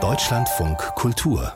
Deutschlandfunk Kultur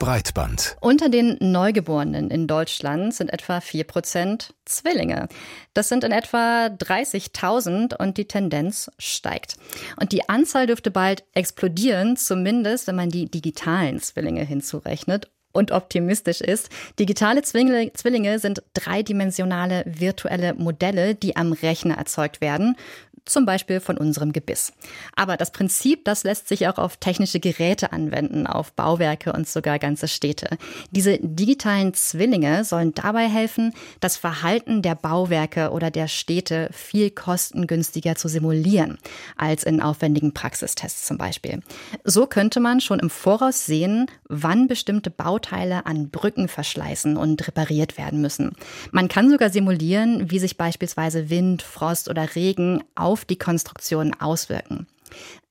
Breitband. Unter den Neugeborenen in Deutschland sind etwa 4% Zwillinge. Das sind in etwa 30.000 und die Tendenz steigt. Und die Anzahl dürfte bald explodieren, zumindest wenn man die digitalen Zwillinge hinzurechnet und optimistisch ist. Digitale Zwillinge sind dreidimensionale virtuelle Modelle, die am Rechner erzeugt werden zum Beispiel von unserem Gebiss. Aber das Prinzip, das lässt sich auch auf technische Geräte anwenden, auf Bauwerke und sogar ganze Städte. Diese digitalen Zwillinge sollen dabei helfen, das Verhalten der Bauwerke oder der Städte viel kostengünstiger zu simulieren, als in aufwendigen Praxistests zum Beispiel. So könnte man schon im Voraus sehen, wann bestimmte Bauteile an Brücken verschleißen und repariert werden müssen. Man kann sogar simulieren, wie sich beispielsweise Wind, Frost oder Regen auf auf die Konstruktion auswirken.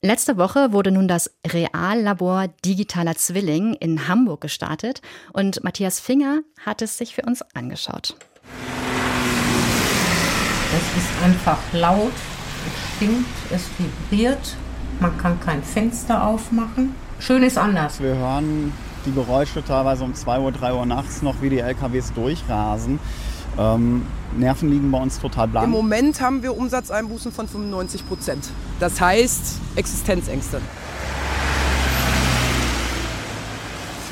Letzte Woche wurde nun das Reallabor Digitaler Zwilling in Hamburg gestartet und Matthias Finger hat es sich für uns angeschaut. Es ist einfach laut, es stinkt, es vibriert, man kann kein Fenster aufmachen. Schön ist anders. Wir hören die Geräusche teilweise um 2 Uhr, 3 Uhr nachts noch, wie die LKWs durchrasen. Ähm, Nerven liegen bei uns total blank. Im Moment haben wir Umsatzeinbußen von 95 Prozent. Das heißt Existenzängste.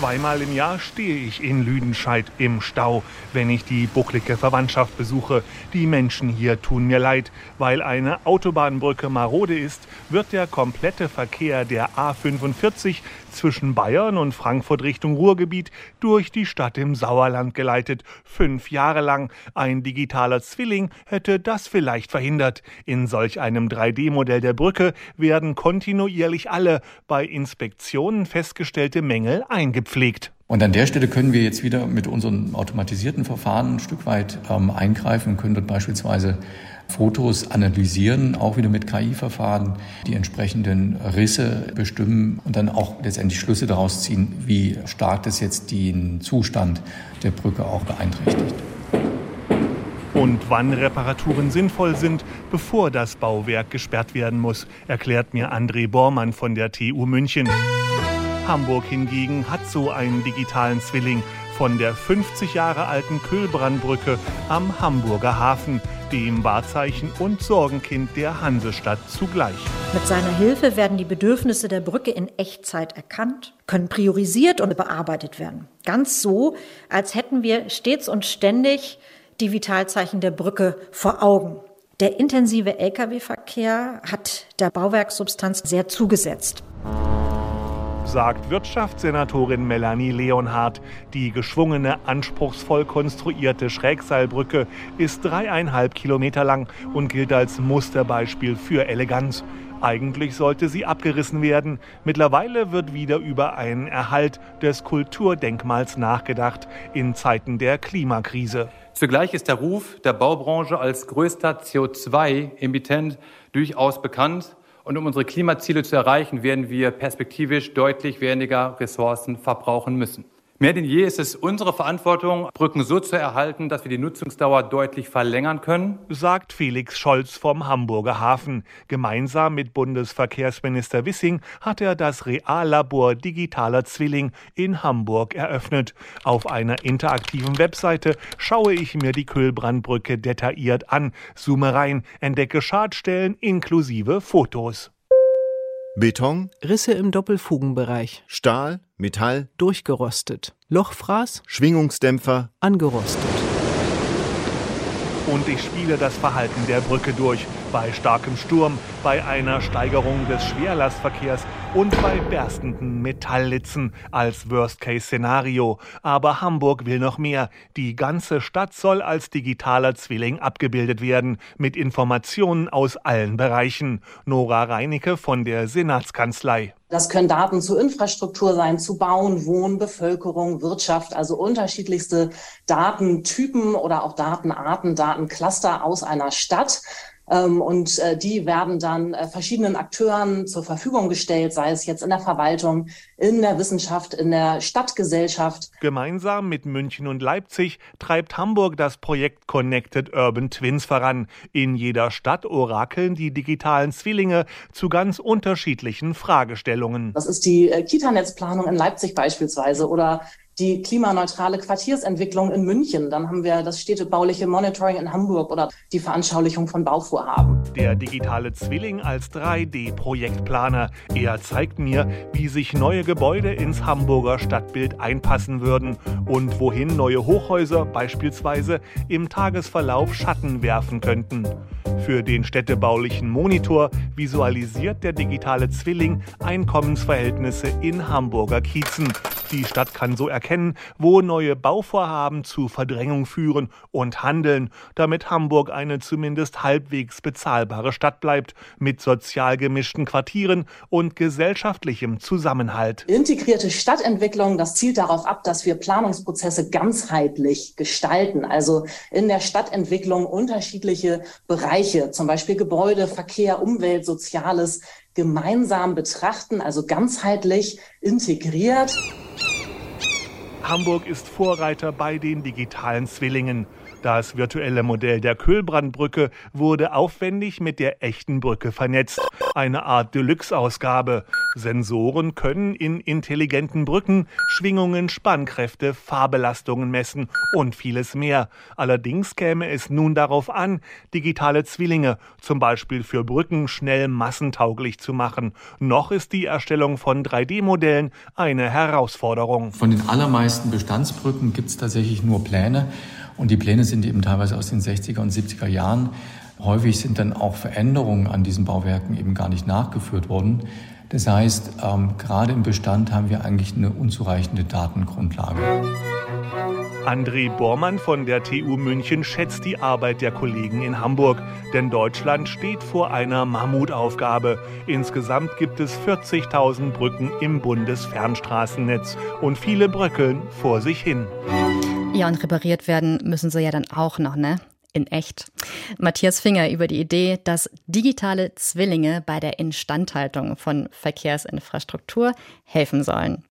Zweimal im Jahr stehe ich in Lüdenscheid im Stau, wenn ich die bucklige Verwandtschaft besuche. Die Menschen hier tun mir leid. Weil eine Autobahnbrücke marode ist, wird der komplette Verkehr der A45 zwischen Bayern und Frankfurt Richtung Ruhrgebiet durch die Stadt im Sauerland geleitet. Fünf Jahre lang. Ein digitaler Zwilling hätte das vielleicht verhindert. In solch einem 3D-Modell der Brücke werden kontinuierlich alle bei Inspektionen festgestellte Mängel eingepflegt. Und an der Stelle können wir jetzt wieder mit unseren automatisierten Verfahren ein Stück weit ähm, eingreifen und können dort beispielsweise Fotos analysieren, auch wieder mit KI-Verfahren, die entsprechenden Risse bestimmen und dann auch letztendlich Schlüsse daraus ziehen, wie stark das jetzt den Zustand der Brücke auch beeinträchtigt. Und wann Reparaturen sinnvoll sind, bevor das Bauwerk gesperrt werden muss, erklärt mir André Bormann von der TU München. Hamburg hingegen hat so einen digitalen Zwilling von der 50 Jahre alten Kühlbrandbrücke am Hamburger Hafen, dem Wahrzeichen und Sorgenkind der Hansestadt zugleich. Mit seiner Hilfe werden die Bedürfnisse der Brücke in Echtzeit erkannt, können priorisiert und bearbeitet werden. Ganz so, als hätten wir stets und ständig die Vitalzeichen der Brücke vor Augen. Der intensive Lkw-Verkehr hat der Bauwerkssubstanz sehr zugesetzt sagt Wirtschaftssenatorin Melanie Leonhardt. Die geschwungene, anspruchsvoll konstruierte Schrägseilbrücke ist dreieinhalb Kilometer lang und gilt als Musterbeispiel für Eleganz. Eigentlich sollte sie abgerissen werden. Mittlerweile wird wieder über einen Erhalt des Kulturdenkmals nachgedacht in Zeiten der Klimakrise. Zugleich ist der Ruf der Baubranche als größter CO2-Emittent durchaus bekannt. Und um unsere Klimaziele zu erreichen, werden wir perspektivisch deutlich weniger Ressourcen verbrauchen müssen. Mehr denn je ist es unsere Verantwortung, Brücken so zu erhalten, dass wir die Nutzungsdauer deutlich verlängern können, sagt Felix Scholz vom Hamburger Hafen. Gemeinsam mit Bundesverkehrsminister Wissing hat er das Reallabor Digitaler Zwilling in Hamburg eröffnet. Auf einer interaktiven Webseite schaue ich mir die Kühlbrandbrücke detailliert an, zoome rein, entdecke Schadstellen inklusive Fotos. Beton, Risse im Doppelfugenbereich, Stahl, Metall, durchgerostet, Lochfraß, Schwingungsdämpfer, angerostet. Und ich spiele das Verhalten der Brücke durch. Bei starkem Sturm, bei einer Steigerung des Schwerlastverkehrs und bei berstenden Metalllitzen als Worst-Case-Szenario. Aber Hamburg will noch mehr. Die ganze Stadt soll als digitaler Zwilling abgebildet werden, mit Informationen aus allen Bereichen. Nora Reinecke von der Senatskanzlei. Das können Daten zu Infrastruktur sein, zu Bauen, Wohnen, Bevölkerung, Wirtschaft, also unterschiedlichste Datentypen oder auch Datenarten, Datencluster aus einer Stadt. Ähm, und äh, die werden dann äh, verschiedenen Akteuren zur Verfügung gestellt, sei es jetzt in der Verwaltung, in der Wissenschaft, in der Stadtgesellschaft. Gemeinsam mit München und Leipzig treibt Hamburg das Projekt Connected Urban Twins voran. In jeder Stadt orakeln die digitalen Zwillinge zu ganz unterschiedlichen Fragestellungen. Das ist die äh, Kita-Netzplanung in Leipzig beispielsweise oder die klimaneutrale Quartiersentwicklung in München. Dann haben wir das städtebauliche Monitoring in Hamburg oder die Veranschaulichung von Bauvorhaben. Der digitale Zwilling als 3D-Projektplaner. Er zeigt mir, wie sich neue Gebäude ins Hamburger Stadtbild einpassen würden und wohin neue Hochhäuser beispielsweise im Tagesverlauf Schatten werfen könnten. Für den städtebaulichen Monitor visualisiert der digitale Zwilling Einkommensverhältnisse in Hamburger Kiezen. Die Stadt kann so erkennen, wo neue Bauvorhaben zu Verdrängung führen und handeln, damit Hamburg eine zumindest halbwegs bezahlbare Stadt bleibt, mit sozial gemischten Quartieren und gesellschaftlichem Zusammenhalt. Integrierte Stadtentwicklung, das zielt darauf ab, dass wir Planungsprozesse ganzheitlich gestalten, also in der Stadtentwicklung unterschiedliche Bereiche, zum Beispiel Gebäude, Verkehr, Umwelt, Soziales, gemeinsam betrachten, also ganzheitlich integriert. Hamburg ist Vorreiter bei den digitalen Zwillingen. Das virtuelle Modell der Köhlbrandbrücke wurde aufwendig mit der echten Brücke vernetzt. Eine Art Deluxe-Ausgabe. Sensoren können in intelligenten Brücken Schwingungen, Spannkräfte, Fahrbelastungen messen und vieles mehr. Allerdings käme es nun darauf an, digitale Zwillinge, zum Beispiel für Brücken, schnell massentauglich zu machen. Noch ist die Erstellung von 3D-Modellen eine Herausforderung. Von den allermeisten Bestandsbrücken gibt es tatsächlich nur Pläne. Und die Pläne sind eben teilweise aus den 60er und 70er Jahren. Häufig sind dann auch Veränderungen an diesen Bauwerken eben gar nicht nachgeführt worden. Das heißt, ähm, gerade im Bestand haben wir eigentlich eine unzureichende Datengrundlage. André Bormann von der TU München schätzt die Arbeit der Kollegen in Hamburg, denn Deutschland steht vor einer Mammutaufgabe. Insgesamt gibt es 40.000 Brücken im Bundesfernstraßennetz und viele bröckeln vor sich hin. Ja, und repariert werden müssen sie ja dann auch noch, ne? In echt. Matthias Finger über die Idee, dass digitale Zwillinge bei der Instandhaltung von Verkehrsinfrastruktur helfen sollen.